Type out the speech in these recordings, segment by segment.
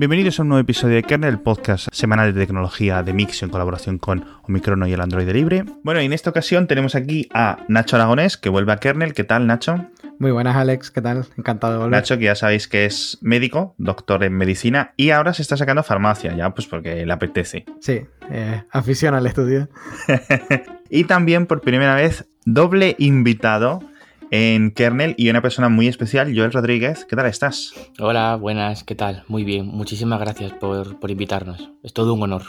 Bienvenidos a un nuevo episodio de Kernel, el podcast semanal de tecnología de Mix en colaboración con Omicron y el Android Libre. Bueno, y en esta ocasión tenemos aquí a Nacho Aragonés, que vuelve a Kernel. ¿Qué tal, Nacho? Muy buenas, Alex. ¿Qué tal? Encantado de volver. Nacho, que ya sabéis que es médico, doctor en medicina, y ahora se está sacando farmacia, ya pues porque le apetece. Sí, eh, afición al estudio. y también por primera vez, doble invitado en Kernel y una persona muy especial, Joel Rodríguez. ¿Qué tal estás? Hola, buenas, ¿qué tal? Muy bien, muchísimas gracias por, por invitarnos. Es todo un honor.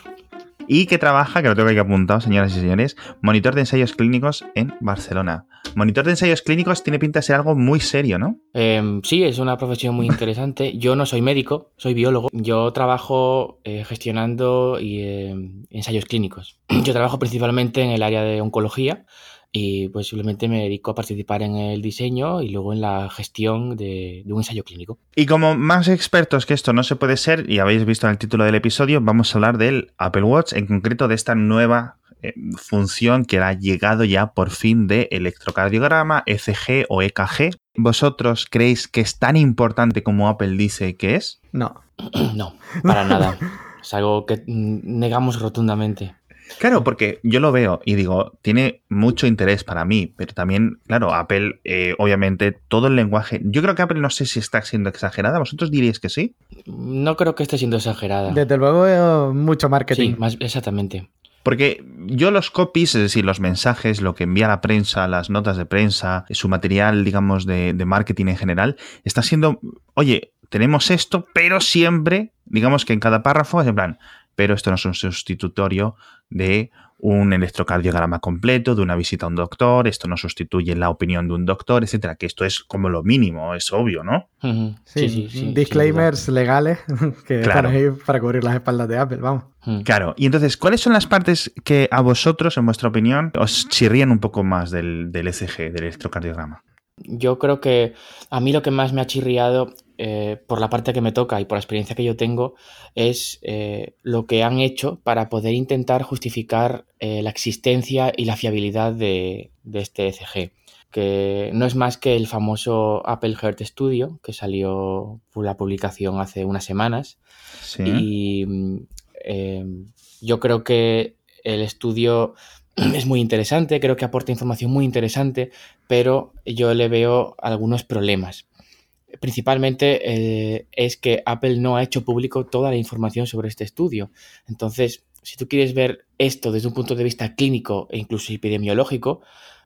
Y que trabaja, que lo tengo aquí apuntado, señoras y señores, monitor de ensayos clínicos en Barcelona. Monitor de ensayos clínicos tiene pinta de ser algo muy serio, ¿no? Eh, sí, es una profesión muy interesante. Yo no soy médico, soy biólogo. Yo trabajo eh, gestionando y, eh, ensayos clínicos. Yo trabajo principalmente en el área de oncología y pues simplemente me dedico a participar en el diseño y luego en la gestión de, un ensayo clínico. Y como más expertos que esto no se puede ser, y habéis visto en el título del episodio, vamos a hablar del Apple Watch, en concreto de esta nueva eh, función que ha llegado ya por fin de electrocardiograma, ECG o EKG. ¿Vosotros creéis que es tan importante como Apple dice que es? No. no, para nada. Es algo que negamos rotundamente. Claro, porque yo lo veo y digo, tiene mucho interés para mí, pero también, claro, Apple, eh, obviamente, todo el lenguaje. Yo creo que Apple no sé si está siendo exagerada. ¿Vosotros diríais que sí? No creo que esté siendo exagerada. Desde luego, veo mucho marketing. Sí, más, exactamente. Porque yo los copies, es decir, los mensajes, lo que envía la prensa, las notas de prensa, su material, digamos, de, de marketing en general, está siendo, oye, tenemos esto, pero siempre, digamos que en cada párrafo es en plan, pero esto no es un sustitutorio de un electrocardiograma completo, de una visita a un doctor, esto no sustituye la opinión de un doctor, etcétera, que esto es como lo mínimo, es obvio, ¿no? sí, sí, sí, disclaimers legales que claro. ahí para cubrir las espaldas de Apple, vamos. Claro, y entonces, ¿cuáles son las partes que a vosotros, en vuestra opinión, os chirrían un poco más del, del ECG, del electrocardiograma? Yo creo que a mí lo que más me ha chirriado eh, por la parte que me toca y por la experiencia que yo tengo, es eh, lo que han hecho para poder intentar justificar eh, la existencia y la fiabilidad de, este ECG, que no es más que el famoso Apple Heart Studio, que salió por la publicación hace unas semanas. Y yo creo que el estudio es muy interesante, creo que aporta información muy interesante, pero yo le veo algunos problemas principalmente eh, es que Apple no ha hecho público toda la información sobre este estudio. Entonces, si tú quieres ver esto desde un punto de vista clínico e incluso epidemiológico,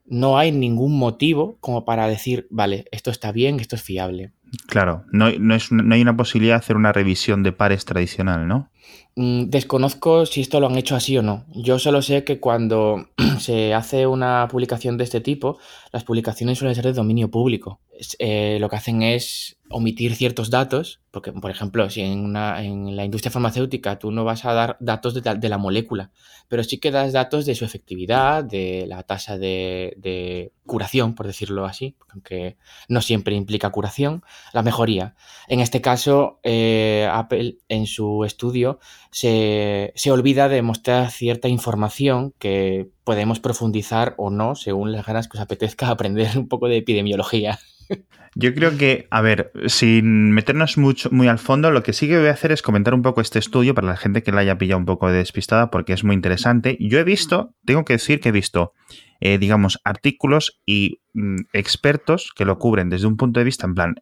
no hay ningún motivo como para decir, vale, esto está bien, esto es fiable. Claro, no, es, no hay una posibilidad de hacer una revisión de pares tradicional, ¿no? Mm, desconozco si esto lo han hecho así o no. Yo solo sé que cuando se hace una publicación de este tipo, las publicaciones suelen ser de dominio público. Eh, lo que hacen es omitir ciertos datos, porque, por ejemplo, si en, una, en la industria farmacéutica tú no vas a dar datos de, la molécula, pero sí que das datos de su efectividad, de la tasa de, curación, por decirlo así, aunque no siempre implica curación, la mejoría. En este caso, eh, Apple en su estudio se, se olvida de mostrar cierta información que podemos profundizar o no según las ganas que os apetezca aprender un poco de epidemiología. Yo creo que, a ver, sin meternos mucho, muy al fondo, lo que sí que voy a hacer es comentar un poco este estudio para la gente que la haya pillado un poco despistada, porque es muy interesante. Yo he visto, tengo que decir que he visto, eh, digamos, artículos y mm, expertos que lo cubren desde un punto de vista en plan,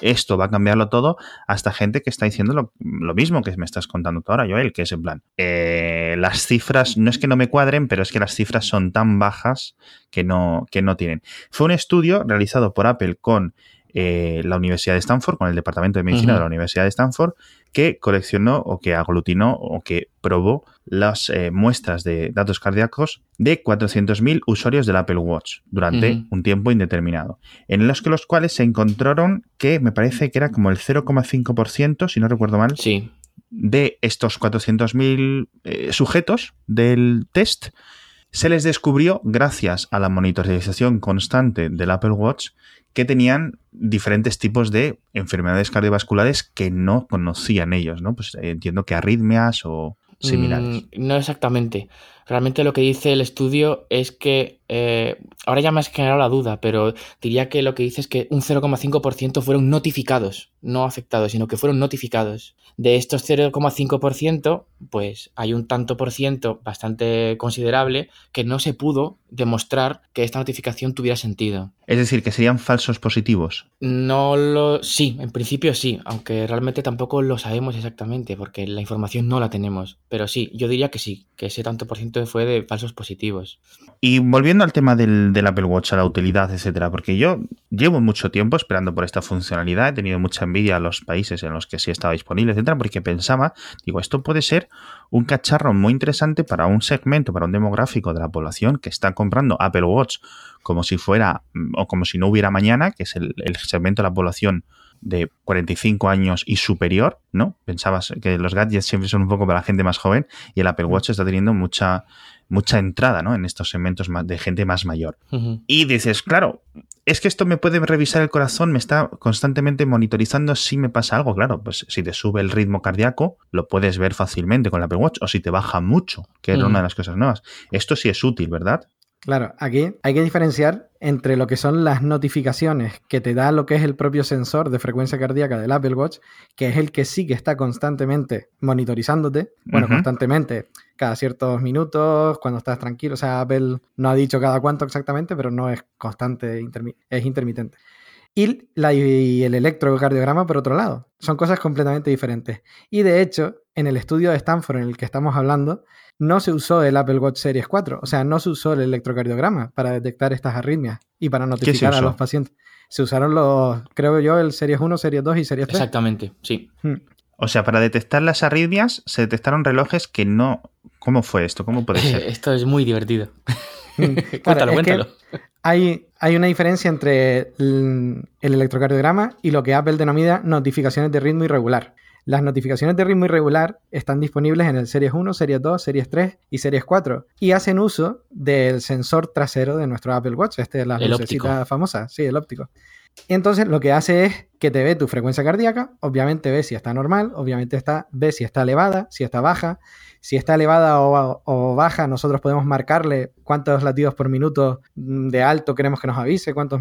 esto va a cambiarlo todo, hasta gente que está diciendo lo, mismo que me estás contando tú ahora, Joel, que es en plan, eh, las cifras, no es que no me cuadren, pero es que las cifras son tan bajas que no, que no tienen. Fue un estudio realizado por Apple con eh, la Universidad de Stanford, con el Departamento de Medicina de la Universidad de Stanford, que coleccionó o que aglutinó o que probó las eh, muestras de datos cardíacos de 400.000 usuarios del Apple Watch durante un tiempo indeterminado, en los que los cuales se encontraron que me parece que era como el 0,5%, si no recuerdo mal, sí. de estos 400.000 eh, sujetos del test, se les descubrió, gracias a la monitorización constante del Apple Watch, que tenían diferentes tipos de enfermedades cardiovasculares que no conocían ellos, ¿no? Pues eh, entiendo que arritmias o similares. Mm, no exactamente. Realmente lo que dice el estudio es que, eh, ahora ya me has generado la duda, pero diría que lo que dice es que un 0,5% fueron notificados, no afectados, sino que fueron notificados. De estos 0,5%, pues hay un tanto por ciento bastante considerable que no se pudo demostrar que esta notificación tuviera sentido. Es decir, que serían falsos positivos. No lo. Sí, en principio sí, aunque realmente tampoco lo sabemos exactamente, porque la información no la tenemos. Pero sí, yo diría que sí, que ese tanto por ciento fue de falsos positivos. Y volviendo al tema del, Apple Watch, a la utilidad, etcétera, porque yo llevo mucho tiempo esperando por esta funcionalidad, he tenido mucha envidia a los países en los que sí estaba disponible, etcétera, porque pensaba, digo, esto puede ser un cacharro muy interesante para un segmento, para un demográfico de la población que está comprando Apple Watch como si fuera mm, o como si no hubiera mañana, que es el, segmento de la población de 45 años y superior, ¿no? Pensabas que los gadgets siempre son un poco para la gente más joven y el Apple Watch está teniendo mucha, mucha entrada, ¿no? En estos segmentos de gente más mayor. Y dices, claro, es que esto me puede revisar el corazón, me está constantemente monitorizando si me pasa algo. Claro, pues si te sube el ritmo cardíaco, lo puedes ver fácilmente con el Apple Watch, o si te baja mucho, que era una de las cosas nuevas. Esto sí es útil, ¿verdad? Claro, aquí hay que diferenciar entre lo que son las notificaciones que te da lo que es el propio sensor de frecuencia cardíaca del Apple Watch, que es el que sí que está constantemente monitorizándote, bueno, constantemente, cada ciertos minutos, cuando estás tranquilo, o sea, Apple no ha dicho cada cuánto exactamente, pero no es constante, es intermitente. Y, la, y el electrocardiograma por otro lado, son cosas completamente diferentes. Y de hecho, en el estudio de Stanford en el que estamos hablando, no se usó el Apple Watch Series 4, o sea, no se usó el electrocardiograma para detectar estas arritmias y para notificar a los pacientes. Se usaron los, creo yo, el Series 1, Series 2 y Series 3. Exactamente, sí. Hmm. O sea, para detectar las arritmias se detectaron relojes que no... ¿Cómo fue esto? ¿Cómo puede ser? Esto es muy divertido. Cuéntalo, cuéntalo. Hay, hay, una diferencia entre el electrocardiograma y lo que Apple denomina notificaciones de ritmo irregular. Las notificaciones de ritmo irregular están disponibles en el Series 1, Series 2, Series 3 y Series 4 y hacen uso del sensor trasero de nuestro Apple Watch, este es la lucecita famosa, sí, el óptico. Entonces lo que hace es que te ve tu frecuencia cardíaca, obviamente ve si está normal, obviamente está, ve si está elevada, si está baja. Si está elevada o, baja, nosotros podemos marcarle cuántos latidos por minuto de alto queremos que nos avise, cuántos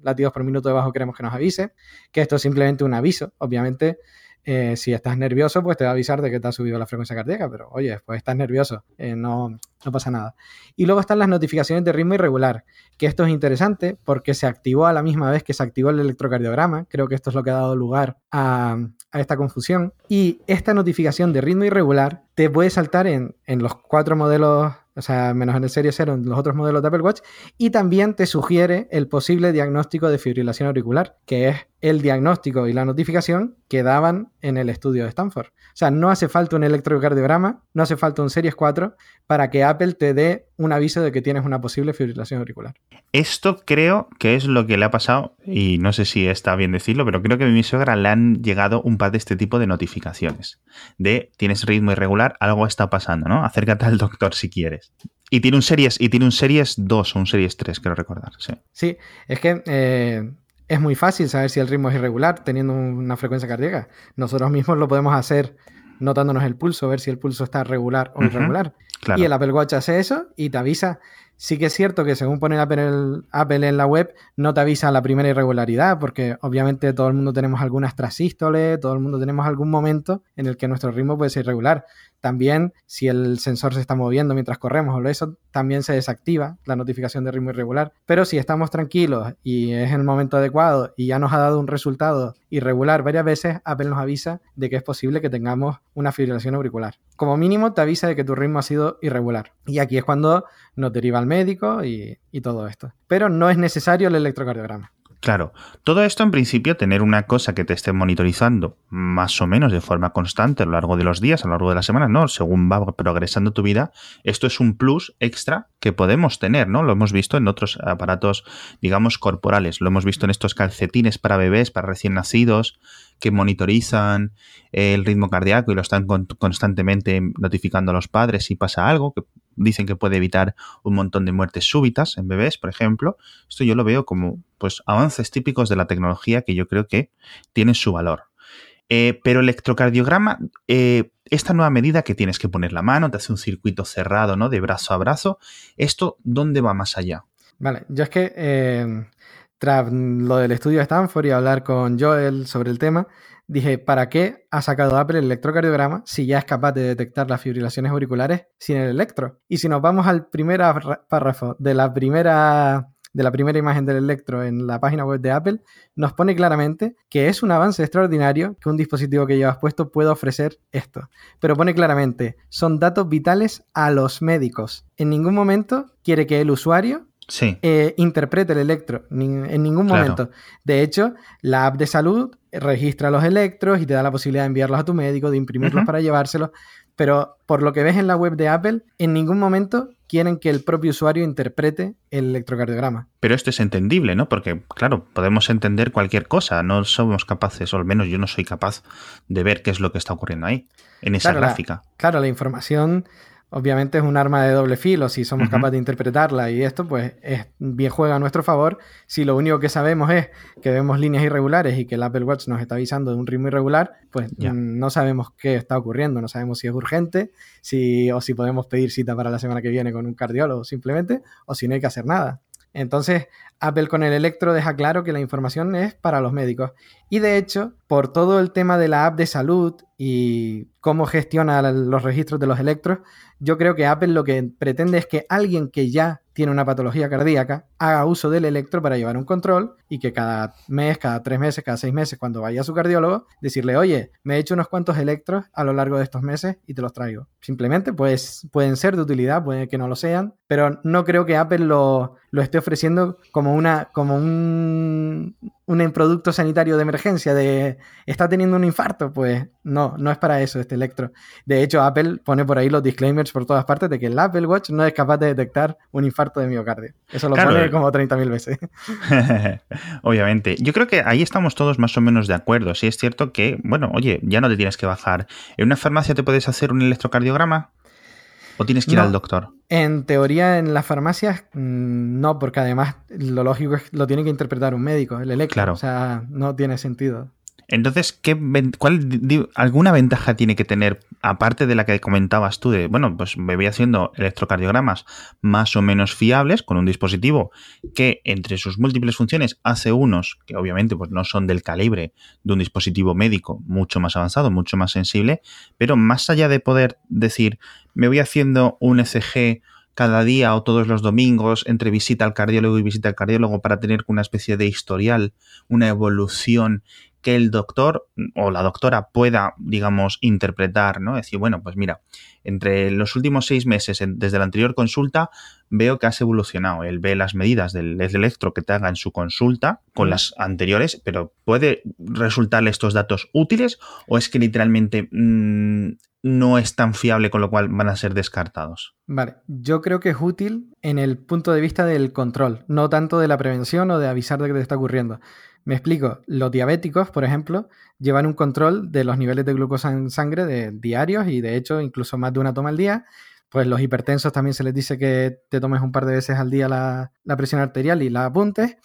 latidos por minuto de bajo queremos que nos avise, que esto es simplemente un aviso. Obviamente eh, si estás nervioso, pues te va a avisar de que te ha subido la frecuencia cardíaca, pero oye, pues estás nervioso, eh, no, no pasa nada. Y luego están las notificaciones de ritmo irregular, que esto es interesante porque se activó a la misma vez que se activó el electrocardiograma, creo que esto es lo que ha dado lugar a, esta confusión. Y esta notificación de ritmo irregular te puede saltar en, en los cuatro modelos o sea, menos en el Serie 0 en los otros modelos de Apple Watch, y también te sugiere el posible diagnóstico de fibrilación auricular, que es el diagnóstico y la notificación que daban en el estudio de Stanford. O sea, no hace falta un electrocardiograma, no hace falta un Series 4 para que Apple te dé un aviso de que tienes una posible fibrilación auricular. Esto creo que es lo que le ha pasado, y no sé si está bien decirlo, pero creo que a mi suegra le han llegado un par de este tipo de notificaciones. De tienes ritmo irregular, algo está pasando, ¿no? Acércate al doctor si quieres. Y tiene un Series, y tiene un Series 2 o un Series 3, quiero recordar. Sí, sí es que eh, es muy fácil saber si el ritmo es irregular teniendo una frecuencia cardíaca. Nosotros mismos lo podemos hacer notándonos el pulso, ver si el pulso está regular o irregular. Y el Apple Watch hace eso y te avisa. Sí que es cierto que según pone Apple, Apple en la web, no te avisa la primera irregularidad, porque obviamente todo el mundo tenemos algunas trasístoles, todo el mundo tenemos algún momento en el que nuestro ritmo puede ser irregular. También, si el sensor se está moviendo mientras corremos o eso, también se desactiva la notificación de ritmo irregular. Pero si estamos tranquilos y es el momento adecuado y ya nos ha dado un resultado irregular varias veces, Apple nos avisa de que es posible que tengamos una fibrilación auricular. Como mínimo te avisa de que tu ritmo ha sido irregular. Y aquí es cuando nos deriva al médico y, y todo esto. Pero no es necesario el electrocardiograma. Claro, todo esto en principio, tener una cosa que te esté monitorizando más o menos de forma constante a lo largo de los días, a lo largo de la semana, ¿no? Según va progresando tu vida, esto es un plus extra que podemos tener, ¿no? Lo hemos visto en otros aparatos, digamos, corporales, lo hemos visto en estos calcetines para bebés, para recién nacidos, que monitorizan el ritmo cardíaco y lo están constantemente notificando a los padres si pasa algo, que dicen que puede evitar un montón de muertes súbitas en bebés, por ejemplo. Esto yo lo veo como pues avances típicos de la tecnología que yo creo que tienen su valor. Eh, pero electrocardiograma, eh, esta nueva medida que tienes que poner la mano, te hace un circuito cerrado, ¿no? De brazo a brazo. ¿Esto dónde va más allá? Vale, yo es que eh, tras lo del estudio de Stanford y hablar con Joel sobre el tema, dije, ¿para qué ha sacado Apple el electrocardiograma si ya es capaz de detectar las fibrilaciones auriculares sin el electro? Y si nos vamos al primer párrafo de la primera de la primera imagen del electro en la página web de Apple, nos pone claramente que es un avance extraordinario que un dispositivo que llevas puesto pueda ofrecer esto. Pero pone claramente, son datos vitales a los médicos. En ningún momento quiere que el usuario eh, interprete el electro, en ningún momento. De hecho, la app de salud registra los electros y te da la posibilidad de enviarlos a tu médico, de imprimirlos para llevárselos. Pero por lo que ves en la web de Apple, en ningún momento quieren que el propio usuario interprete el electrocardiograma. Pero esto es entendible, ¿no? Porque, claro, podemos entender cualquier cosa, no somos capaces, o al menos yo no soy capaz de ver qué es lo que está ocurriendo ahí, en esa gráfica. claro, la información obviamente es un arma de doble filo si somos capaces de interpretarla y esto pues es, bien juega a nuestro favor si lo único que sabemos es que vemos líneas irregulares y que el Apple Watch nos está avisando de un ritmo irregular, pues mm, no sabemos qué está ocurriendo, no sabemos si es urgente, si, o si podemos pedir cita para la semana que viene con un cardiólogo simplemente, o si no hay que hacer nada. Entonces, Apple con el Electro deja claro que la información es para los médicos. Y de hecho, por todo el tema de la app de salud y cómo gestiona los registros de los electros, yo creo que Apple lo que pretende es que alguien que ya tiene una patología cardíaca haga uso del electro para llevar un control y que cada mes, cada tres meses, cada seis meses, cuando vaya a su cardiólogo, decirle, oye, me he hecho unos cuantos electros a lo largo de estos meses y te los traigo. Simplemente, pues pueden ser de utilidad, puede que no lo sean, pero no creo que Apple lo, lo esté ofreciendo como, una, como un, un producto sanitario de emergencia de está teniendo un infarto, pues no, no es para eso este electro. De hecho, Apple pone por ahí los disclaimers por todas partes de que el Apple Watch no es capaz de detectar un infarto de miocardio. Eso lo pone como 30.000 veces. Obviamente. Yo creo que ahí estamos todos más o menos de acuerdo. Si es cierto que, bueno, oye, ya no te tienes que bajar. ¿En una farmacia te puedes hacer un electrocardiograma? ¿O tienes que ir al doctor? En teoría, en las farmacias, mm, no, porque además lo lógico es lo tiene que interpretar un médico, el electro. Claro. O sea, no tiene sentido. Entonces, ¿qué, cuál, ¿alguna ventaja tiene que tener, aparte de la que comentabas tú, de, bueno, pues me voy haciendo electrocardiogramas más o menos fiables con un dispositivo que entre sus múltiples funciones hace unos que obviamente pues, no son del calibre de un dispositivo médico mucho más avanzado, mucho más sensible, pero más allá de poder decir, me voy haciendo un ECG cada día o todos los domingos entre visita al cardiólogo y visita al cardiólogo para tener una especie de historial, una evolución que el doctor o la doctora pueda, digamos, interpretar, ¿no? Decir, bueno, pues mira, entre los últimos seis meses, desde la anterior consulta, veo que has evolucionado. Él ve las medidas del electro que te haga en su consulta con las anteriores, pero ¿puede resultarle estos datos útiles o es que literalmente mm, no es tan fiable con lo cual van a ser descartados? Vale, yo creo que es útil en el punto de vista del control, no tanto de la prevención o de avisar de que te está ocurriendo. Me explico, los diabéticos, por ejemplo, llevan un control de los niveles de glucosa en sangre de diarios y de hecho incluso más de una toma al día. Pues los hipertensos también se les dice que te tomes un par de veces al día la, presión arterial y la apuntes.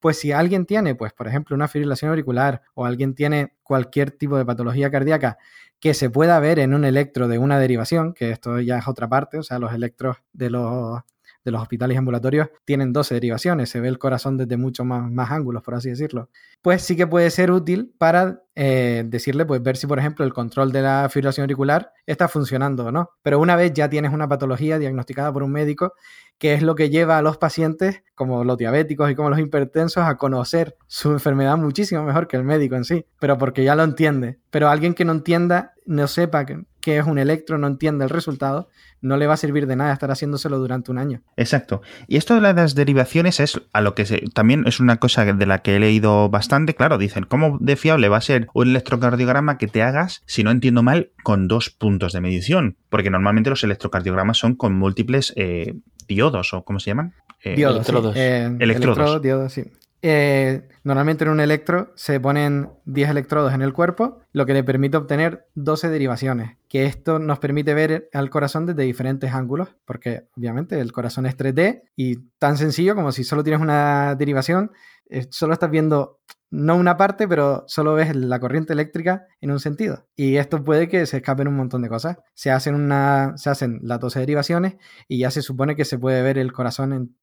Pues si alguien tiene, pues por ejemplo, una fibrilación auricular o alguien tiene cualquier tipo de patología cardíaca que se pueda ver en un electro de una derivación, que esto ya es otra parte, o sea, los electros de los de los hospitales ambulatorios tienen 12 derivaciones, se ve el corazón desde muchos más, más ángulos, por así decirlo. Pues sí que puede ser útil para eh, decirle, pues ver si, por ejemplo, el control de la fibrilación auricular está funcionando o no. Pero una vez ya tienes una patología diagnosticada por un médico, que es lo que lleva a los pacientes, como los diabéticos y como los hipertensos, a conocer su enfermedad muchísimo mejor que el médico en sí, pero porque ya lo entiende. Pero alguien que no entienda, no sepa qué es un electro, no entienda el resultado, no le va a servir de nada estar haciéndoselo durante un año. Exacto. Y esto de las derivaciones es a lo que se, también es una cosa de la que he leído bastante. Claro, dicen, ¿cómo de fiable va a ser un electrocardiograma que te hagas, si no entiendo mal, con dos puntos de medición? Porque normalmente los electrocardiogramas son con múltiples eh, diodos, o ¿cómo se llaman? Eh, diodos. Eh, electrodos. diodos, sí. Eh, normalmente en un electro se ponen 10 electrodos en el cuerpo, lo que le permite obtener 12 derivaciones, que esto nos permite ver al corazón desde diferentes ángulos, porque obviamente el corazón es 3D y tan sencillo como si solo tienes una derivación, eh, solo estás viendo no una parte, pero solo ves la corriente eléctrica en un sentido. Y esto puede que se escapen un montón de cosas. Se hacen, una, se hacen las 12 derivaciones y ya se supone que se puede ver el corazón en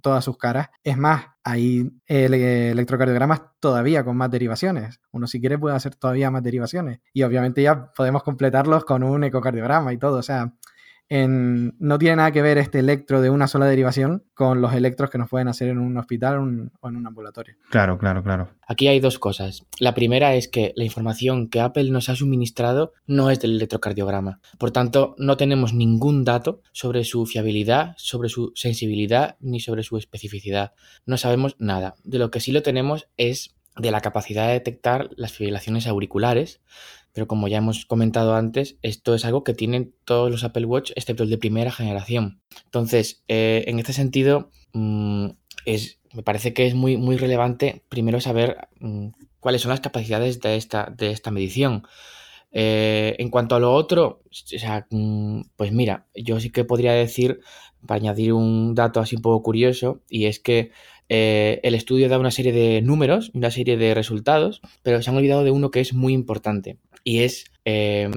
todas sus caras. Es más, hay electrocardiogramas todavía con más derivaciones. Uno si quiere puede hacer todavía más derivaciones. Y obviamente ya podemos completarlos con un ecocardiograma y todo. O sea, no tiene nada que ver este electro de una sola derivación con los electros que nos pueden hacer en un hospital o en un ambulatorio. Claro, claro, claro. Aquí hay dos cosas. La primera es que la información que Apple nos ha suministrado no es del electrocardiograma. Por tanto, no tenemos ningún dato sobre su fiabilidad, sobre su sensibilidad ni sobre su especificidad. No sabemos nada. De lo que sí lo tenemos es de la capacidad de detectar las fibrilaciones auriculares, pero como ya hemos comentado antes, esto es algo que tienen todos los Apple Watch, excepto el de primera generación. Entonces, eh, en este sentido, mm, es, me parece que es muy, muy relevante primero saber mm, cuáles son las capacidades de esta, de esta medición. Eh, en cuanto a lo otro, mm, pues mira, yo sí que podría decir, para añadir un dato así un poco curioso, y es que eh, el estudio da una serie de números, una serie de resultados, pero se han olvidado de uno que es muy importante y es eh,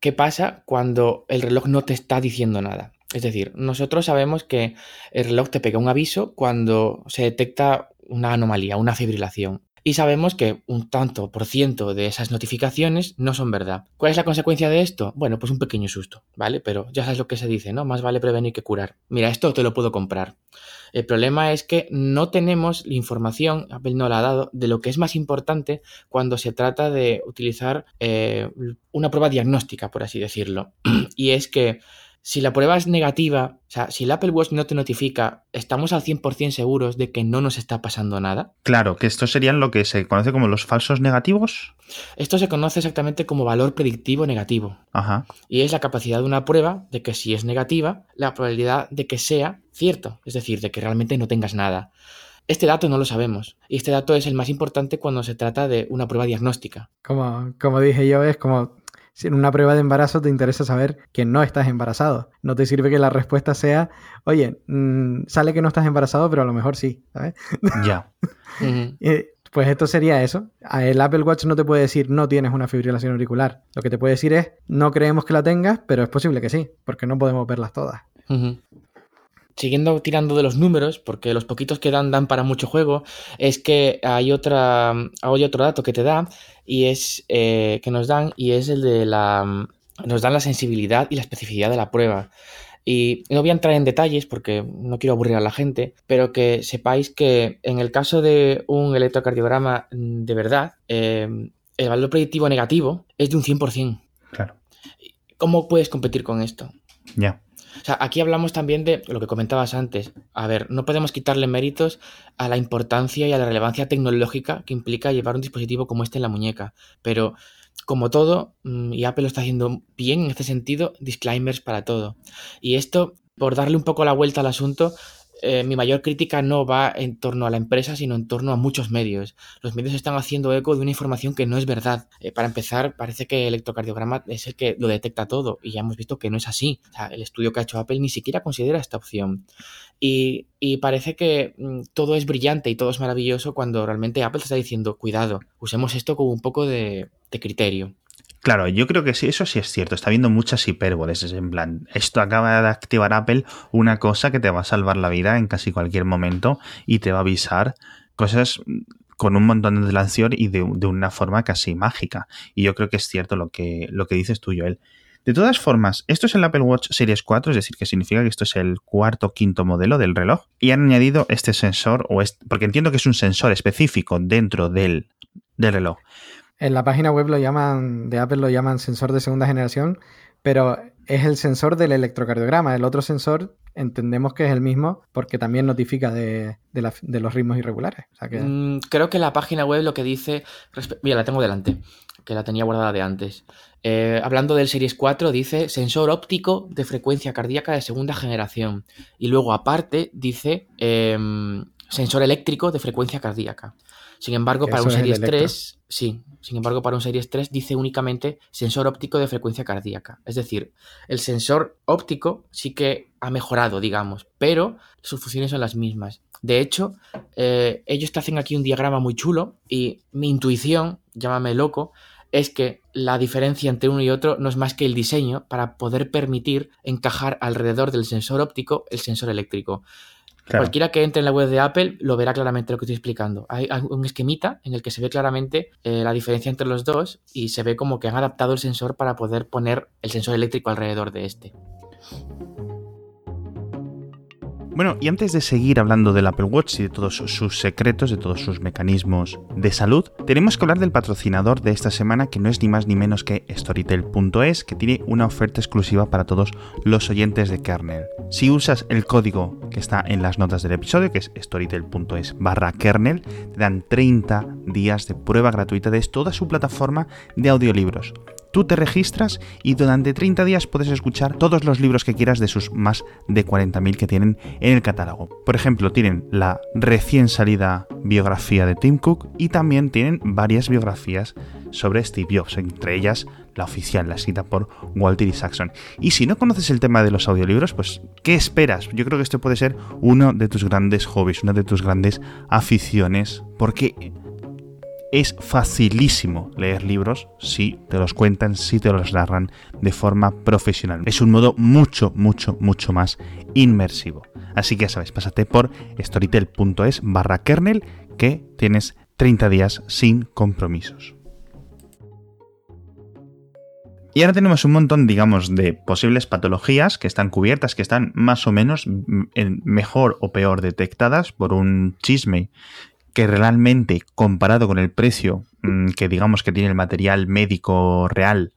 qué pasa cuando el reloj no te está diciendo nada. Es decir, nosotros sabemos que el reloj te pega un aviso cuando se detecta una anomalía, una fibrilación. Y sabemos que un tanto por ciento de esas notificaciones no son verdad. ¿Cuál es la consecuencia de esto? Bueno, pues un pequeño susto, ¿vale? Pero ya sabes lo que se dice, ¿no? Más vale prevenir que curar. Mira, esto te lo puedo comprar. El problema es que no tenemos la información, Apple no la ha dado, de lo que es más importante cuando se trata de utilizar eh, una prueba diagnóstica, por así decirlo. y es que si la prueba es negativa, o sea, si el Apple Watch no te notifica, ¿estamos al 100% seguros de que no nos está pasando nada? Claro, que estos serían lo que se conoce como los falsos negativos. Esto se conoce exactamente como valor predictivo negativo. Ajá. Y es la capacidad de una prueba de que si es negativa, la probabilidad de que sea cierto, es decir, de que realmente no tengas nada. Este dato no lo sabemos y este dato es el más importante cuando se trata de una prueba diagnóstica. Como, como dije yo, es como si en una prueba de embarazo te interesa saber que no estás embarazado. No te sirve que la respuesta sea, oye, mm, sale que no estás embarazado, pero a lo mejor sí, ¿sabes? Ya. Eh, pues esto sería eso. El Apple Watch no te puede decir no tienes una fibrilación auricular. Lo que te puede decir es no creemos que la tengas, pero es posible que sí, porque no podemos verlas todas siguiendo tirando de los números, porque los poquitos que dan dan para mucho juego, es que hay otra hay otro dato que te da y es eh, que nos dan y es el de la nos dan la sensibilidad y la especificidad de la prueba. Y no voy a entrar en detalles porque no quiero aburrir a la gente, pero que sepáis que en el caso de un electrocardiograma de verdad, eh, el valor predictivo negativo es de un 100%. Claro. ¿Cómo puedes competir con esto? Ya. O sea, aquí hablamos también de lo que comentabas antes. A ver, no podemos quitarle méritos a la importancia y a la relevancia tecnológica que implica llevar un dispositivo como este en la muñeca. Pero, como todo, mm, y Apple lo está haciendo bien en este sentido, disclaimers para todo. Y esto, por darle un poco la vuelta al asunto, eh, mi mayor crítica no va en torno a la empresa, sino en torno a muchos medios. Los medios están haciendo eco de una información que no es verdad. Eh, para empezar, parece que el electrocardiograma es el que lo detecta todo y ya hemos visto que no es así. el estudio que ha hecho Apple ni siquiera considera esta opción. Y, parece que mm, todo es brillante y todo es maravilloso cuando realmente Apple está diciendo, cuidado, usemos esto como un poco de criterio. Claro, yo creo que sí, eso sí es cierto. Está habiendo muchas hipérboles. En plan, esto acaba de activar Apple una cosa que te va a salvar la vida en casi cualquier momento y te va a avisar cosas con un montón de antelación y de, una forma casi mágica. Y yo creo que es cierto lo que, lo que dices tú, Joel. De todas formas, esto es el Apple Watch Series 4, es decir, que significa que esto es el cuarto o quinto modelo del reloj. Y han añadido este sensor, o porque entiendo que es un sensor específico dentro del, del reloj. En la página web lo llaman, de Apple lo llaman sensor de segunda generación, pero es el sensor del electrocardiograma. El otro sensor entendemos que es el mismo porque también notifica de, los ritmos irregulares. Mm, creo que la página web lo que dice... Mira, la tengo delante, que la tenía guardada de antes. Eh, hablando del Series 4, dice sensor óptico de frecuencia cardíaca de segunda generación. Y luego aparte dice em, sensor eléctrico de frecuencia cardíaca. Sin embargo, para un Series 3, sí, sin embargo, para un Series 3 dice únicamente sensor óptico de frecuencia cardíaca. Es decir, el sensor óptico sí que ha mejorado, digamos, pero sus funciones son las mismas. De hecho, eh, ellos te hacen aquí un diagrama muy chulo y mi intuición, llámame loco, es que la diferencia entre uno y otro no es más que el diseño para poder permitir encajar alrededor del sensor óptico el sensor eléctrico. Cualquiera que entre en la web de Apple lo verá claramente lo que estoy explicando. Hay, un esquemita en el que se ve claramente eh, la diferencia entre los dos y se ve como que han adaptado el sensor para poder poner el sensor eléctrico alrededor de este. Bueno, y antes de seguir hablando del Apple Watch y de todos sus secretos, de todos sus mecanismos de salud, tenemos que hablar del patrocinador de esta semana, que no es ni más ni menos que Storytel.es, que tiene una oferta exclusiva para todos los oyentes de kernel. Si usas el código que está en las notas del episodio, que es storytel.es barra kernel, te dan 30 días de prueba gratuita de toda su plataforma de audiolibros. Tú te registras y durante 30 días puedes escuchar todos los libros que quieras de sus más de 40.000 que tienen en el catálogo. Por ejemplo, tienen la recién salida biografía de Tim Cook y también tienen varias biografías sobre Steve Jobs, entre ellas la oficial, la escrita por Walter Isaacson. Y si no conoces el tema de los audiolibros, pues ¿qué esperas? Yo creo que este puede ser uno de tus grandes hobbies, una de tus grandes aficiones, porque es facilísimo leer libros si te los cuentan, si te los narran de forma profesional. Es un modo mucho, mucho, mucho más inmersivo. Así que ya sabes, pásate por storytel.es barra kernel que tienes 30 días sin compromisos. Y ahora tenemos un montón, digamos, de posibles patologías que están cubiertas, que están más o menos mejor o peor detectadas por un chisme que realmente comparado con el precio mm, que digamos que tiene el material médico real,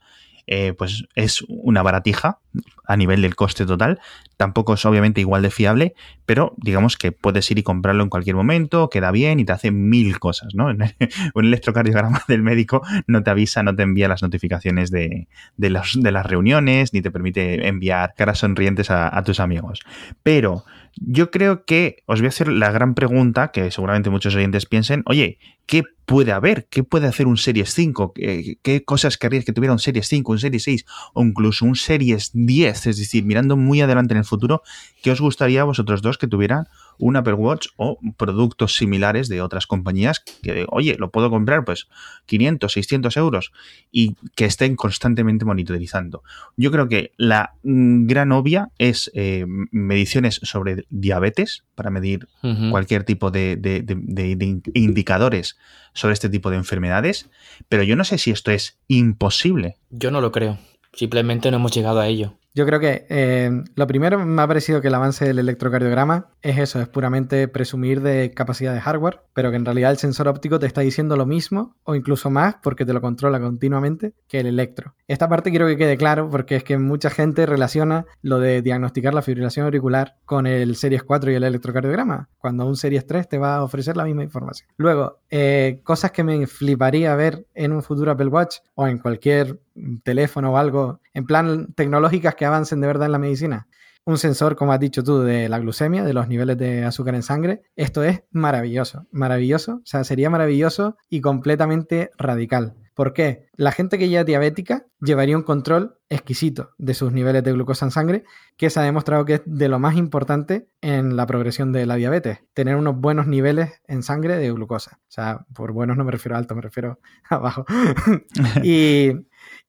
eh, pues es una baratija a nivel del coste total. Tampoco es obviamente igual de fiable, pero digamos que puedes ir y comprarlo en cualquier momento, queda bien y te hace mil cosas, ¿no? Un electrocardiograma del médico no te avisa, no te envía las notificaciones de, de, de las reuniones, ni te permite enviar caras sonrientes a, a tus amigos. Pero yo creo que os voy a hacer la gran pregunta que seguramente muchos oyentes piensen, oye, ¿qué puede haber? ¿Qué puede hacer un Series 5? ¿Qué, cosas querríais que tuviera un Series 5, un Series 6 o incluso un Series 10? Es decir, mirando muy adelante en el futuro, ¿qué os gustaría a vosotros dos que tuvieran un Apple Watch o productos similares de otras compañías que, oye, lo puedo comprar pues 500, 600 euros y que estén constantemente monitorizando. Yo creo que la mm, gran obvia es eh, mediciones sobre diabetes para medir cualquier tipo de, de indicadores sobre este tipo de enfermedades, pero yo no sé si esto es imposible. Yo no lo creo. Simplemente no hemos llegado a ello. Yo creo que eh, lo primero me ha parecido que el avance del electrocardiograma es eso, es puramente presumir de capacidad de hardware, pero que en realidad el sensor óptico te está diciendo lo mismo o incluso más porque te lo controla continuamente que el electro. Esta parte quiero que quede claro porque es que mucha gente relaciona lo de diagnosticar la fibrilación auricular con el Series 4 y el electrocardiograma, cuando un Series 3 te va a ofrecer la misma información. Luego, eh, cosas que me fliparía ver en un futuro Apple Watch o en cualquier teléfono o algo, en plan tecnológicas que avancen de verdad en la medicina. Un sensor, como has dicho tú, de la glucemia, de los niveles de azúcar en sangre. Esto es maravilloso, maravilloso. O sea, sería maravilloso y completamente radical. ¿Por qué? La gente que ya es diabética llevaría un control exquisito de sus niveles de glucosa en sangre, que se ha demostrado que es de lo más importante en la progresión de la diabetes, tener unos buenos niveles en sangre de glucosa. O sea, por buenos no me refiero a alto, me refiero a bajo. y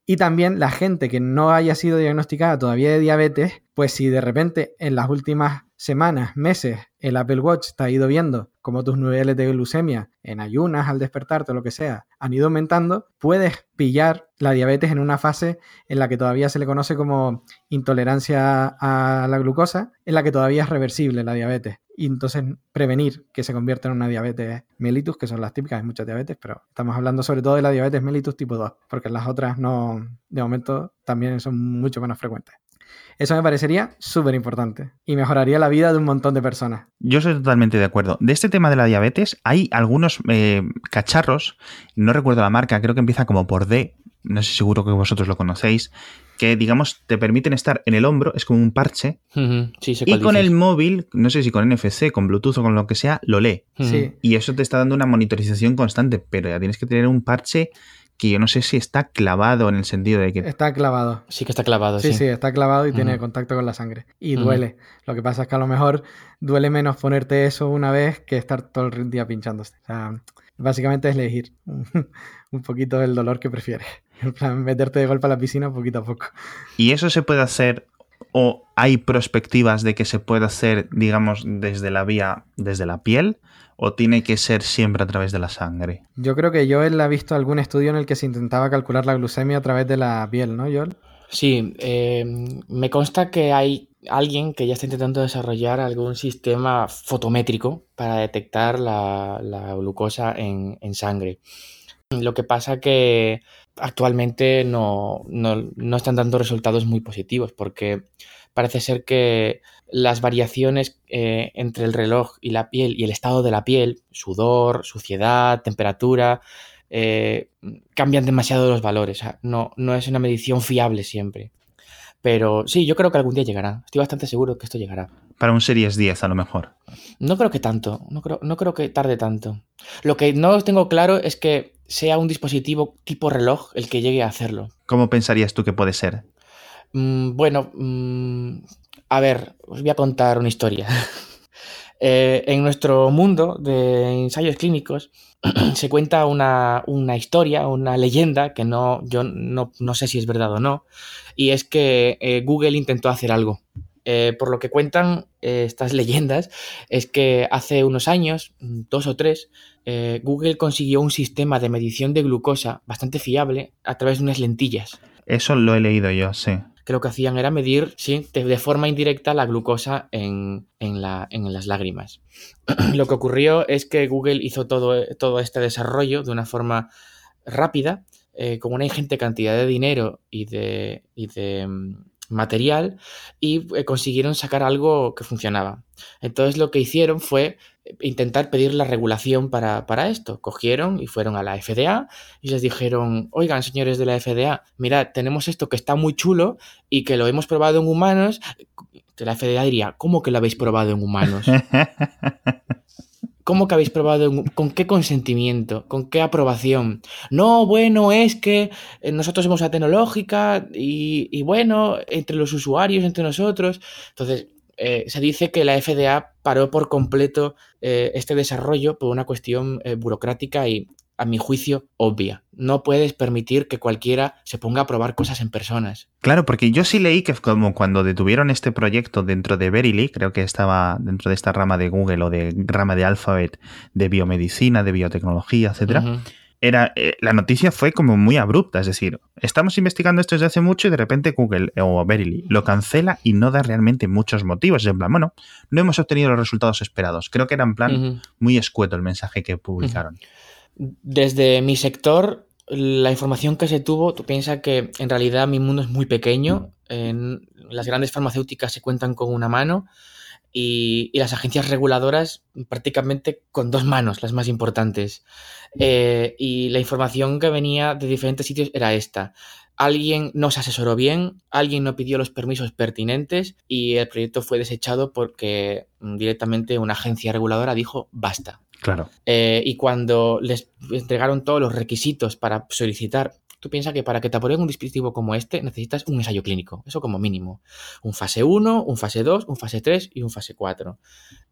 y también la gente que no haya sido diagnosticada todavía de diabetes, pues si de repente en las últimas semanas, meses, el Apple Watch te ha ido viendo cómo tus niveles de glucemia en ayunas, al despertarte o lo que sea, han ido aumentando, puedes pillar la diabetes en una fase en la que todavía se le conoce como intolerancia a la glucosa, en la que todavía es reversible la diabetes. Y entonces prevenir que se convierta en una diabetes mellitus, que son las típicas, hay muchas diabetes, pero estamos hablando sobre todo de la diabetes mellitus tipo 2, porque las otras no, de momento, también son mucho menos frecuentes. Eso me parecería súper importante y mejoraría la vida de un montón de personas. Yo soy totalmente de acuerdo. De este tema de la diabetes, hay algunos eh, cacharros, no recuerdo la marca, creo que empieza como por D, no sé seguro que vosotros lo conocéis, que digamos te permiten estar en el hombro, es como un parche, y con el móvil, no sé si con NFC, con Bluetooth o con lo que sea, lo lee. Y eso te está dando una monitorización constante, pero ya tienes que tener un parche que yo no sé si está clavado en el sentido de que... Está clavado. Sí que está clavado, sí. Sí, sí, está clavado y tiene contacto con la sangre. Y duele. Lo que pasa es que a lo mejor duele menos ponerte eso una vez que estar todo el día pinchándose. O sea, básicamente es elegir un poquito del dolor que prefieres. En plan, meterte de golpe a la piscina poquito a poco. ¿Y eso se puede hacer o hay perspectivas de que se pueda hacer, digamos, desde la vía, desde la piel? ¿O tiene que ser siempre a través de la sangre? Yo creo que Joel ha visto algún estudio en el que se intentaba calcular la glucemia a través de la piel, ¿no, Joel? Sí, eh, me consta que hay alguien que ya está intentando desarrollar algún sistema fotométrico para detectar la, glucosa en, sangre. Lo que pasa que actualmente no, no, están dando resultados muy positivos porque parece ser que las variaciones eh, entre el reloj y la piel y el estado de la piel, sudor, suciedad, temperatura, eh, cambian demasiado los valores. no, no es una medición fiable siempre. Pero sí, yo creo que algún día llegará. Estoy bastante seguro que esto llegará. Para un Series 10 a lo mejor. No creo que tanto. No creo, no creo que tarde tanto. Lo que no tengo claro es que sea un dispositivo tipo reloj el que llegue a hacerlo. ¿Cómo pensarías tú que puede ser? Mm, bueno, mm, a ver, os voy a contar una historia. Eh, en nuestro mundo de ensayos clínicos se cuenta una, historia, una leyenda, que no, yo no, sé si es verdad o no, y es que eh, Google intentó hacer algo. Eh, por lo que cuentan estas leyendas, es que hace unos años, dos o tres, Google consiguió un sistema de medición de glucosa bastante fiable a través de unas lentillas. Eso lo he leído yo, sí que lo que hacían era medir sí, de, forma indirecta la glucosa en, las lágrimas. lo que ocurrió es que Google hizo todo, todo este desarrollo de una forma rápida, eh, con una ingente cantidad de dinero y de, de mm, material, y eh, consiguieron sacar algo que funcionaba. Entonces lo que hicieron fue intentar pedir la regulación para, esto. Cogieron y fueron a la FDA y les dijeron, oigan, señores de la FDA, mirad, tenemos esto que está muy chulo y que lo hemos probado en humanos. La FDA diría, ¿cómo que lo habéis probado en humanos? ¿Cómo que habéis probado? ¿Con qué consentimiento? ¿Con qué aprobación? No, bueno, es que eh, nosotros somos tecnológica y, y bueno, entre los usuarios, entre nosotros. Entonces, eh, se dice que la FDA paró por completo eh, este desarrollo por una cuestión burocrática y, a mi juicio, obvia. No puedes permitir que cualquiera se ponga a probar cosas en personas. Claro, porque yo sí leí que como cuando detuvieron este proyecto dentro de Verily, creo que estaba dentro de esta rama de Google o de rama de Alphabet de biomedicina, de biotecnología, etcétera era, eh, la noticia fue como muy abrupta, es decir, estamos investigando esto desde hace mucho y de repente Google o Verily lo cancela y no da realmente muchos motivos. Es en plan, bueno, no hemos obtenido los resultados esperados. Creo que era en plan muy escueto el mensaje que publicaron. Desde mi sector, la información que se tuvo, tú piensas que en realidad mi mundo es muy pequeño, las grandes farmacéuticas se cuentan con una mano y, las agencias reguladoras prácticamente con dos manos, las más importantes. Eh, y la información que venía de diferentes sitios era esta. Alguien no se asesoró bien, alguien no pidió los permisos pertinentes y el proyecto fue desechado porque mm, directamente una agencia reguladora dijo basta. Claro. Eh, y cuando les entregaron todos los requisitos para solicitar Tú piensas que para que te aprueben un dispositivo como este necesitas un ensayo clínico, eso como mínimo. Un fase 1, un fase 2, un fase 3 y un fase 4.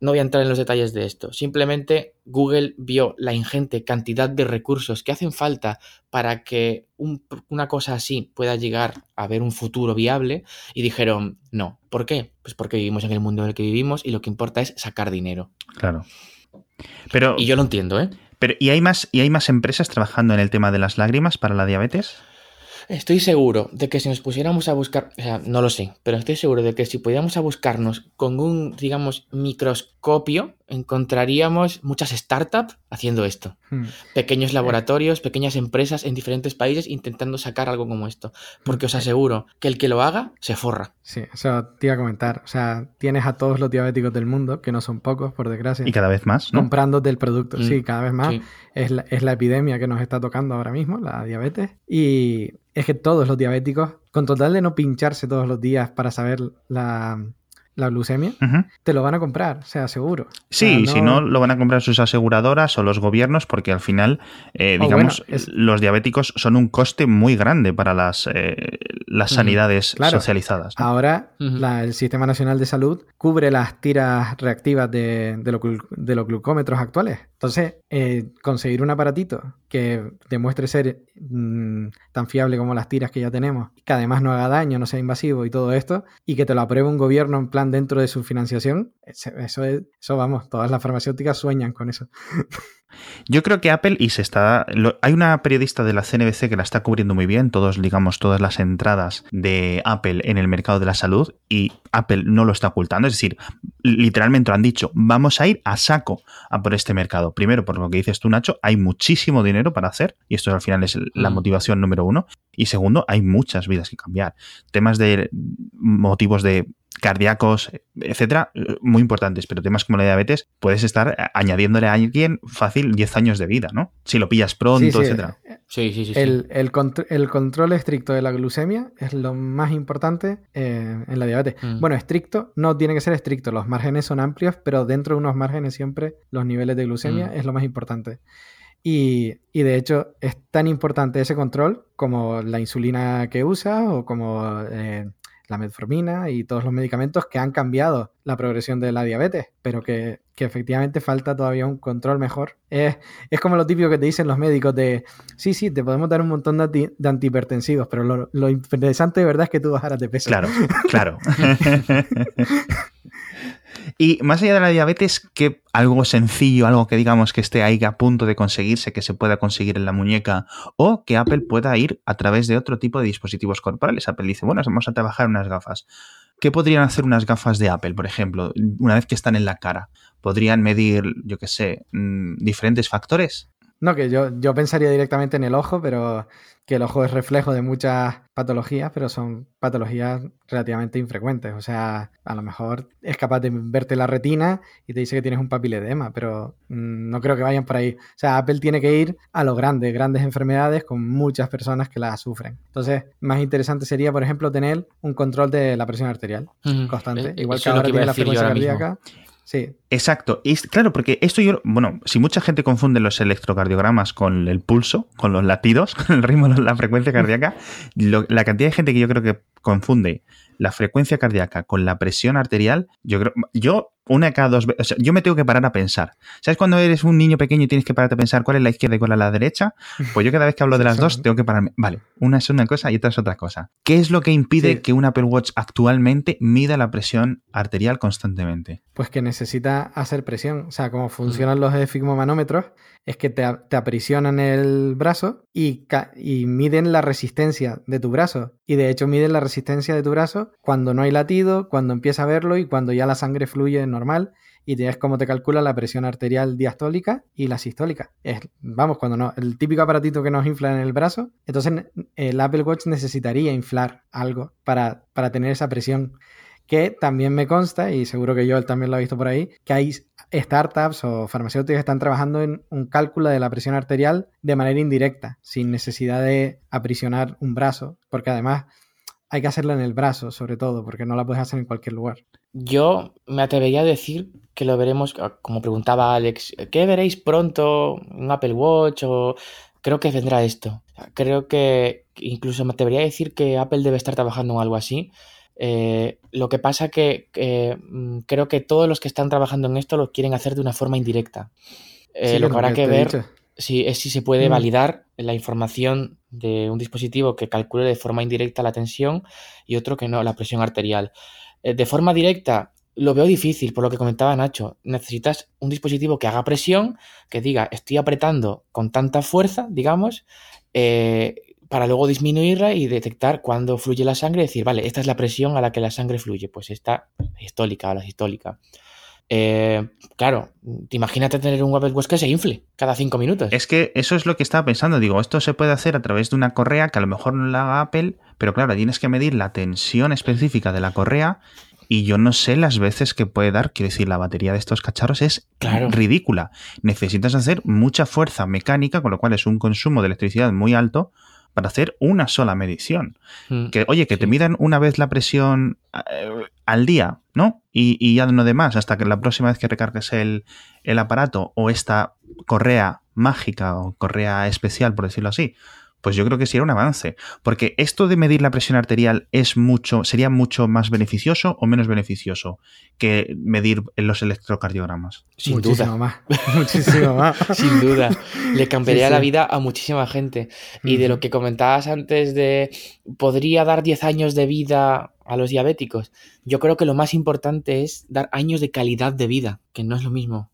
No voy a entrar en los detalles de esto. Simplemente Google vio la ingente cantidad de recursos que hacen falta para que una cosa así pueda llegar a ver un futuro viable y dijeron no. ¿Por qué? Pues porque vivimos en el mundo en el que vivimos y lo que importa es sacar dinero. Claro. Pero, y yo lo entiendo, ¿eh? Pero, ¿y hay más, y hay más empresas trabajando en el tema de las lágrimas para la diabetes? Estoy seguro de que si nos pusiéramos a buscar, o sea, no lo sé, pero estoy seguro de que si pudiéramos a buscarnos con un, digamos, microscopio, encontraríamos muchas startups haciendo esto. Hmm. Pequeños laboratorios, pequeñas empresas en diferentes países intentando sacar algo como esto. Porque os aseguro que el que lo haga se forra. Sí, eso te iba a comentar. O sea, tienes a todos los diabéticos del mundo, que no son pocos, por desgracia. Y cada vez más, ¿no? Comprándote el producto. Sí, mm, cada vez más. Es, la, es la epidemia que nos está tocando ahora mismo, la diabetes. Y es que todos los diabéticos, con total de no pincharse todos los días para saber la, la glucemia, te lo van a comprar, o sea, seguro. Sí, si no, lo van a comprar sus aseguradoras o los gobiernos, porque al final, eh, digamos, los diabéticos son un coste muy grande para las, eh, las sanidades socializadas. Ahora, el Sistema Nacional de Salud cubre las tiras reactivas de, de, los glucómetros actuales. Entonces, eh, conseguir un aparatito que demuestre ser mm, tan fiable como las tiras que ya tenemos, que además no haga daño, no sea invasivo y todo esto, y que te lo apruebe un gobierno en plan dentro de su financiación, eso, es, eso vamos, todas las farmacéuticas sueñan con eso. Yo creo que Apple, y se está. hay una periodista de la CNBC que la está cubriendo muy bien, todos, digamos, todas las entradas de Apple en el mercado de la salud, y Apple no lo está ocultando. Es decir, literalmente lo han dicho, vamos a ir a saco a por este mercado. Primero, por lo que dices tú, Nacho, hay muchísimo dinero para hacer, y esto al final es la mm. motivación número uno. Y segundo, hay muchas vidas que cambiar. Temas de motivos de cardíacos, etcétera, muy importantes, pero temas como la diabetes puedes estar añadiéndole a alguien fácil 10 años de vida, ¿no? Si lo pillas pronto, etcétera. Sí, sí, sí. El, el, control estricto de la glucemia es lo más importante eh, en la diabetes. Mm. Bueno, estricto no tiene que ser estricto, los márgenes son amplios, pero dentro de unos márgenes siempre los niveles de glucemia mm. es lo más importante. Y, de hecho es tan importante ese control como la insulina que usa o como eh, la metformina y todos los medicamentos que han cambiado la progresión de la diabetes, pero que, efectivamente falta todavía un control mejor. Es, es, como lo típico que te dicen los médicos de, sí, sí, te podemos dar un montón de, antihipertensivos, pero lo, lo, interesante de verdad es que tú bajaras de peso. Claro, claro. Y más allá de la diabetes, ¿qué algo sencillo, algo que digamos que esté ahí a punto de conseguirse, que se pueda conseguir en la muñeca, o que Apple pueda ir a través de otro tipo de dispositivos corporales. Apple dice, bueno, vamos a trabajar unas gafas. ¿Qué podrían hacer unas gafas de Apple, por ejemplo, una vez que están en la cara? ¿Podrían medir, yo qué sé, mm, diferentes factores? No, que yo, yo pensaría directamente en el ojo, pero que el ojo es reflejo de muchas patologías, pero son patologías relativamente infrecuentes. O sea, a lo mejor es capaz de verte la retina y te dice que tienes un papiledema, pero mm, no creo que vayan por ahí. O sea, Apple tiene que ir a lo grande, grandes enfermedades con muchas personas que las sufren. Entonces, más interesante sería, por ejemplo, tener un control de la presión arterial constante, igual que ahora tiene la frecuencia cardíaca. Sí. Exacto. Y claro, porque esto yo, bueno, si mucha gente confunde los electrocardiogramas con el pulso, con los latidos, con el ritmo, la frecuencia cardíaca, la cantidad de gente que yo creo que confunde la frecuencia cardíaca con la presión arterial, yo creo, yo una cada dos veces, o sea, yo me tengo que parar a pensar. ¿Sabes cuando eres un niño pequeño y tienes que pararte a pensar cuál es la izquierda y cuál es la derecha? Pues yo cada vez que hablo de las dos tengo que pararme. Vale, una es una cosa y otra es otra cosa. ¿Qué es lo que impide que un Apple Watch actualmente mida la presión arterial constantemente? Pues que necesita hacer presión. O sea, como funcionan los esfigmomanómetros, es que te, te aprisionan el brazo y, y miden la resistencia de tu brazo. Y de hecho miden la resistencia de tu brazo cuando no hay latido, cuando empieza a verlo y cuando ya la sangre fluye normal y tienes cómo te calcula la presión arterial diastólica y la sistólica. Es, vamos, cuando no, el típico aparatito que nos infla en el brazo, entonces el Apple Watch necesitaría inflar algo para, para tener esa presión. Que también me consta, y seguro que yo también lo ha visto por ahí, que hay startups o farmacéuticos que están trabajando en un cálculo de la presión arterial de manera indirecta, sin necesidad de aprisionar un brazo, porque además hay que hacerlo en el brazo, sobre todo, porque no la puedes hacer en cualquier lugar. Yo me atrevería a decir que lo veremos, como preguntaba Alex, ¿qué veréis pronto? ¿Un Apple Watch? O creo que vendrá esto. Creo que incluso me atrevería a decir que Apple debe estar trabajando en algo así. Eh, lo que pasa que mm, creo que todos los que están trabajando en esto lo quieren hacer de una forma indirecta. Eh, lo que habrá que ver si, es si se puede mm. validar la información de un dispositivo que calcule de forma indirecta la tensión y otro que no, la presión arterial. Eh, de forma directa, lo veo difícil, por lo que comentaba Nacho. Necesitas un dispositivo que haga presión, que diga, estoy apretando con tanta fuerza, digamos, eh, para luego disminuirla y detectar cuándo fluye la sangre y decir, vale, esta es la presión a la que la sangre fluye, pues esta histólica o la sistólica. Eh, claro, imagínate tener un Apple Watch que se infle cada cinco minutos. Es que eso es lo que estaba pensando. Digo, esto se puede hacer a través de una correa que a lo mejor no la haga Apple, pero claro, tienes que medir la tensión específica de la correa y yo no sé las veces que puede dar. Quiero decir, la batería de estos cacharros es ridícula. Necesitas hacer mucha fuerza mecánica, con lo cual es un consumo de electricidad muy alto para hacer una sola medición. Mm, que, oye, que te midan una vez la presión eh, al día, ¿no? Y, ya no de más, hasta que la próxima vez que recargues el, el aparato o esta correa mágica o correa especial, por decirlo así, pues yo creo que sería un avance. Porque esto de medir la presión arterial es mucho, sería mucho más beneficioso o menos beneficioso que medir los electrocardiogramas. Sin muchísimo duda. Más. muchísimo más. Sin duda. Le cambiaría la vida a muchísima gente. Y de lo que comentabas antes de podría dar 10 años de vida a los diabéticos. Yo creo que lo más importante es dar años de calidad de vida, que no es lo mismo.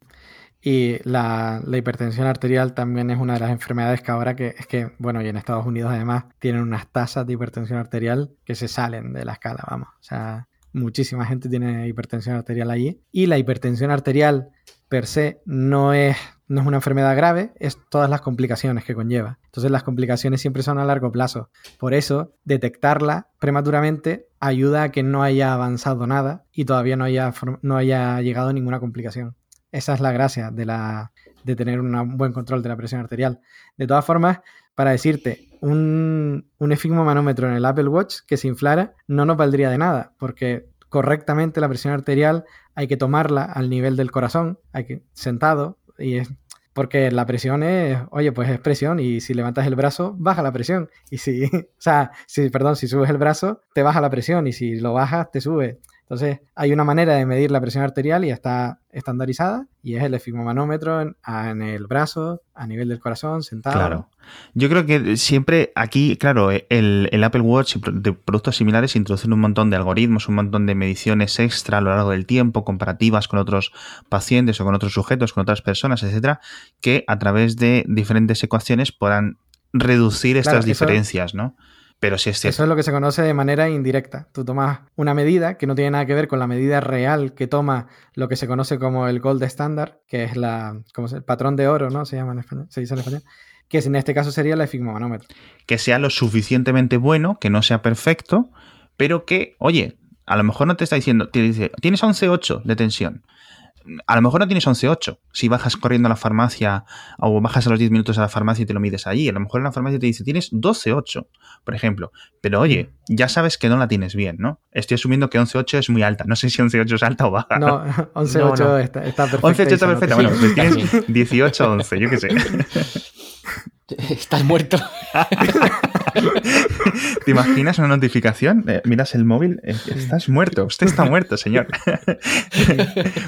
Y la, hipertensión arterial también es una de las enfermedades que ahora que es que, bueno, y en Estados Unidos además tienen unas tasas de hipertensión arterial que se salen de la escala, vamos. O sea, muchísima gente tiene hipertensión arterial allí. Y la hipertensión arterial per se no es, no es una enfermedad grave, es todas las complicaciones que conlleva. Entonces las complicaciones siempre son a largo plazo. Por eso, detectarla prematuramente ayuda a que no haya avanzado nada y todavía no haya, no haya llegado ninguna complicación. Esa es la gracia de, la, de tener un buen control de la presión arterial. De todas formas, para decirte, un, un esfigmomanómetro en el Apple Watch que se inflara no nos valdría de nada, porque correctamente la presión arterial hay que tomarla al nivel del corazón, hay que sentado, y es porque la presión es, oye, pues es presión y si levantas el brazo, baja la presión. Y si, o sea, si, perdón, si subes el brazo, te baja la presión y si lo bajas, te sube. Entonces, hay una manera de medir la presión arterial y está estandarizada y es el esfigmomanómetro en, en, el brazo, a nivel del corazón, sentado. Claro. Yo creo que siempre aquí, claro, el, el, Apple Watch y de productos similares introducen un montón de algoritmos, un montón de mediciones extra a lo largo del tiempo, comparativas con otros pacientes o con otros sujetos, con otras personas, etcétera, que a través de diferentes ecuaciones puedan reducir estas diferencias, ¿no? Pero sí es Eso es lo que se conoce de manera indirecta. Tú tomas una medida que no tiene nada que ver con la medida real que toma lo que se conoce como el gold standard, que es la, como el patrón de oro, ¿no? Se llama en español, se dice en español que en este caso sería el efigmomanómetro. Que sea lo suficientemente bueno, que no sea perfecto, pero que, oye, a lo mejor no te está diciendo, te dice, tienes 11,8 de tensión a lo mejor no tienes 11.8 si bajas corriendo a la farmacia o bajas a los 10 minutos a la farmacia y te lo mides allí. A lo mejor en la farmacia te dice tienes 12.8, por ejemplo. Pero oye, ya sabes que no la tienes bien, ¿no? Estoy asumiendo que 11.8 es muy alta. No sé si 11.8 es alta o baja. No, 11.8 Está, está perfecta. 11.8 está perfecta. Bueno, pues tienes 18.11, yo qué sé. Estás muerto. ¿Te imaginas una notificación? Eh, miras el móvil, eh, estás muerto, usted está muerto, señor.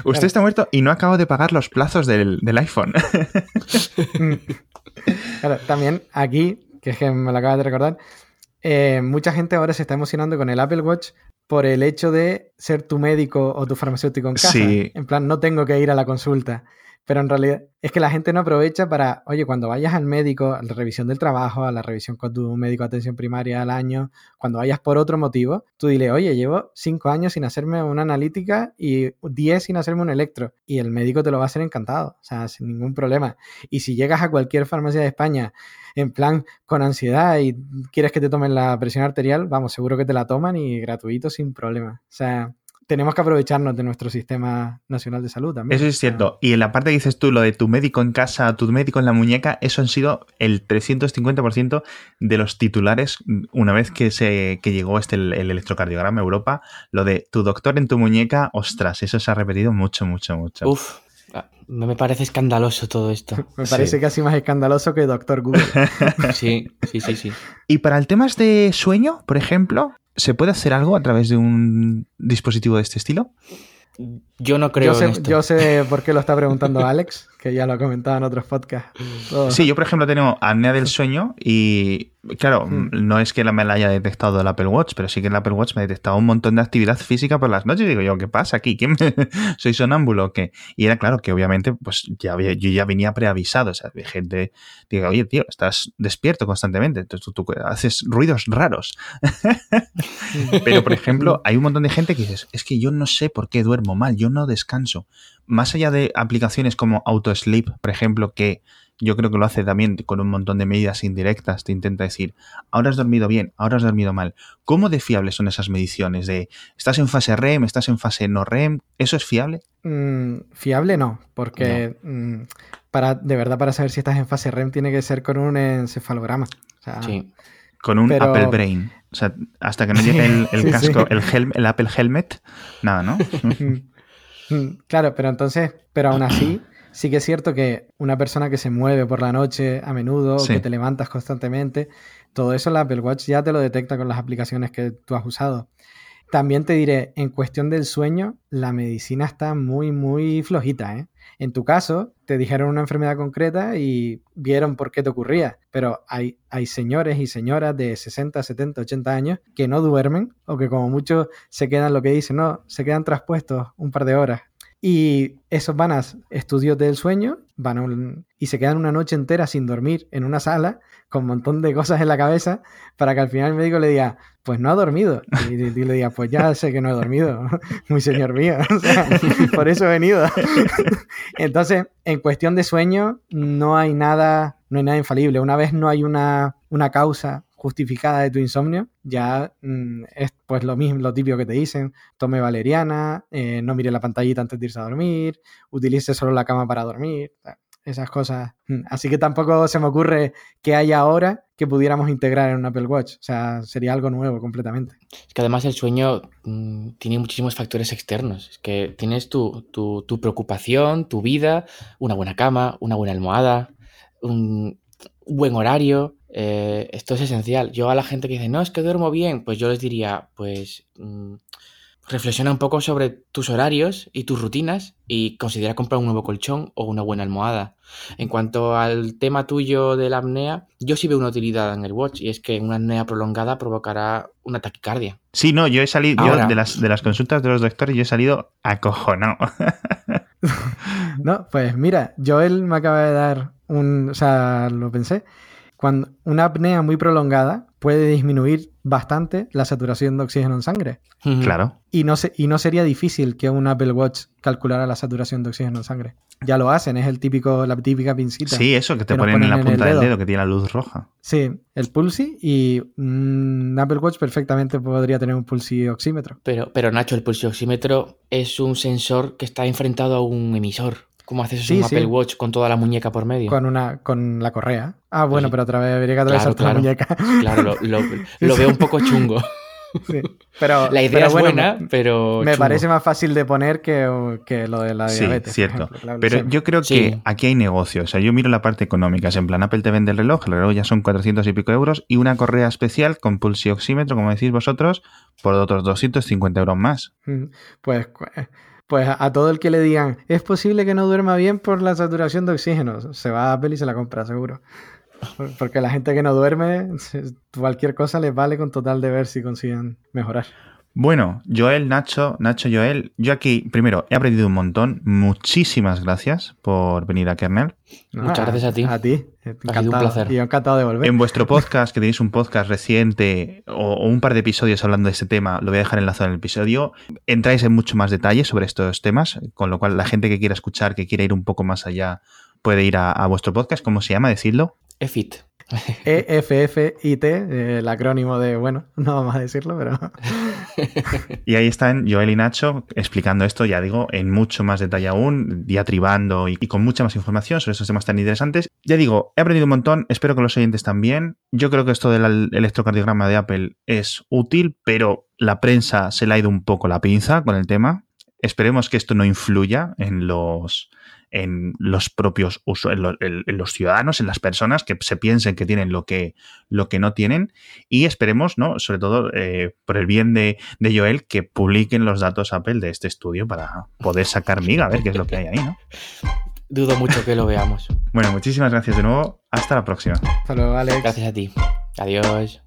usted está muerto y no acabo de pagar los plazos del, iPhone. claro, también aquí, que es que me lo acabas de recordar, eh, mucha gente ahora se está emocionando con el Apple Watch por el hecho de ser tu médico o tu farmacéutico en casa. En plan, no tengo que ir a la consulta. Pero en realidad es que la gente no aprovecha para, oye, cuando vayas al médico, a la revisión del trabajo, a la revisión con tu médico de atención primaria al año, cuando vayas por otro motivo, tú dile, oye, llevo cinco años sin hacerme una analítica y diez sin hacerme un electro. Y el médico te lo va a hacer encantado, o sea, sin ningún problema. Y si llegas a cualquier farmacia de España en plan con ansiedad y quieres que te tomen la presión arterial, vamos, seguro que te la toman y gratuito sin problema. O sea, tenemos que aprovecharnos de nuestro sistema nacional de salud también. Eso es cierto. Y en la parte que dices tú, lo de tu médico en casa, tu médico en la muñeca, eso han sido el 350% de los titulares una vez que, se, que llegó este el, electrocardiograma a Europa. Lo de tu doctor en tu muñeca, ostras, eso se ha repetido mucho, mucho, mucho. Uf. Ah, me parece escandaloso todo esto. Me parece casi más escandaloso que Doctor Google. sí, sí, sí, sí. Y para el tema de sueño, por ejemplo, ¿Se puede hacer algo a través de un dispositivo de este estilo? Yo no creo yo sé, en esto. Yo sé por qué lo está preguntando Alex, que ya lo ha comentado en otros podcasts. Sí, yo por ejemplo tengo apnea del sueño y claro, hmm. no es que me la haya detectado el Apple Watch, pero sí que el Apple Watch me ha detectado un montón de actividad física por las noches. Y digo yo, ¿qué pasa aquí? ¿Quién ¿Soy sonámbulo o qué? Y era claro que obviamente pues ya yo ya venía preavisado, o sea, de gente diga, oye tío, estás despierto constantemente, entonces tú, haces ruidos raros. pero por ejemplo, hay un montón de gente que dices, es que yo no sé por qué duermo mal, yo no descanso. Más allá de aplicaciones como AutoSleep, por ejemplo, que yo creo que lo hace también con un montón de medidas indirectas. Te intenta decir, ahora has dormido bien, ahora has dormido mal. ¿Cómo de fiables son esas mediciones? De, ¿estás en fase REM, estás en fase no REM? ¿Eso es fiable? Mm, fiable no, porque mm, para, de verdad para saber si estás en fase REM tiene que ser con un encefalograma. sí. Con un Apple Brain. O sea, hasta que no llegue el, casco, El, el Apple Helmet, nada, ¿no? Claro, pero entonces, pero aún así, sí que es cierto que una persona que se mueve por la noche a menudo, que te levantas constantemente, todo eso la Apple Watch ya te lo detecta con las aplicaciones que tú has usado. También te diré, en cuestión del sueño, la medicina está muy, muy flojita. ¿eh? En tu caso, te dijeron una enfermedad concreta y vieron por qué te ocurría, pero hay, hay señores y señoras de 60, 70, 80 años que no duermen o que como muchos se quedan, lo que dicen, no, se quedan traspuestos un par de horas y esos van a estudios del sueño van y se quedan una noche entera sin dormir en una sala con un montón de cosas en la cabeza para que al final el médico le diga, pues no ha dormido. Y, le diga, pues ya sé que no he dormido, muy señor mío. por eso he venido. Entonces, en cuestión de sueño, no hay nada, no hay nada infalible. Una vez no hay una, una causa justificada de tu insomnio, ya mm, es pues lo mismo, lo típico que te dicen, tome valeriana, eh, no mire la pantallita antes de irse a dormir, utilice solo la cama para dormir, esas cosas. Mm, así que tampoco se me ocurre que haya ahora que pudiéramos integrar en un Apple Watch, o sea, sería algo nuevo completamente. Es que además el sueño mm, tiene muchísimos factores externos, es que tienes tu, tu, tu preocupación, tu vida, una buena cama, una buena almohada, un buen horario, eh, esto es esencial. Yo a la gente que dice, no, es que duermo bien, pues yo les diría, pues mm, reflexiona un poco sobre tus horarios y tus rutinas y considera comprar un nuevo colchón o una buena almohada. En cuanto al tema tuyo de la apnea, yo sí veo una utilidad en el watch y es que una apnea prolongada provocará una taquicardia. Sí, no, yo he salido, de, las, de las consultas de los doctores, yo he salido acojonado. no, pues mira, Joel me acaba de dar un, o sea, lo pensé, cuando una apnea muy prolongada puede disminuir bastante la saturación de oxígeno en sangre. Claro. Y no, se, y no sería difícil que un Apple Watch calculara la saturación de oxígeno en sangre. Ya lo hacen, es el típico, la típica pincita. Sí, eso que te ponen, en la punta del dedo, que tiene la luz roja. Sí, el pulsi y un Apple Watch perfectamente podría tener un pulsi oxímetro. Pero, pero Nacho, el pulsi oxímetro es un sensor que está enfrentado a un emisor. ¿Cómo haces eso un Apple Watch con toda la muñeca por medio? Con una, con la correa. Ah, bueno, pero otra vez habría que atravesar claro, la muñeca. Claro, lo, veo un poco chungo. Sí, pero, la idea es buena, pero. Me parece más fácil de poner que, lo de la diabetes. Sí, cierto. Pero yo creo que aquí hay negocio. O sea, yo miro la parte económica. Es en plan, Apple te vende el reloj, el reloj ya son 400 y pico euros, y una correa especial con pulsioxímetro, como decís vosotros, por otros 250 euros más. Mm, pues pues a todo el que le digan, es posible que no duerma bien por la saturación de oxígeno, se va a Apple y se la compra, seguro. Porque la gente que no duerme, cualquier cosa les vale con total de ver si consiguen mejorar. Bueno, Joel, Nacho, Nacho, Joel, yo aquí, primero, he aprendido un montón. Muchísimas gracias por venir a Kernel. Muchas gracias a ti. A ti. Ha sido un placer. Y encantado de volver. En vuestro podcast, que tenéis un podcast reciente o, un par de episodios hablando de este tema, lo voy a dejar enlazado en el episodio. Entráis en mucho más detalle sobre estos temas, con lo cual la gente que quiera escuchar, que quiera ir un poco más allá, puede ir a, a vuestro podcast. ¿Cómo se llama? Decidlo. EFIT. EFFIT, el acrónimo de, bueno, no vamos a decirlo, pero... y ahí están Joel y Nacho explicando esto, ya digo, en mucho más detalle aún, diatribando y, y con mucha más información sobre estos temas tan interesantes. Ya digo, he aprendido un montón, espero que los oyentes también. Yo creo que esto del electrocardiograma de Apple es útil, pero la prensa se le ha ido un poco la pinza con el tema. Esperemos que esto no influya en los en los propios usuarios, en, los ciudadanos, en las personas que se piensen que tienen lo que, lo que no tienen y esperemos, ¿no? Sobre todo eh, por el bien de, de, Joel, que publiquen los datos Apple de este estudio para poder sacar miga, a ver qué es lo que hay ahí, ¿no? Dudo mucho que lo veamos. Bueno, muchísimas gracias de nuevo. Hasta la próxima. Hasta luego, Alex. Gracias a ti. Adiós.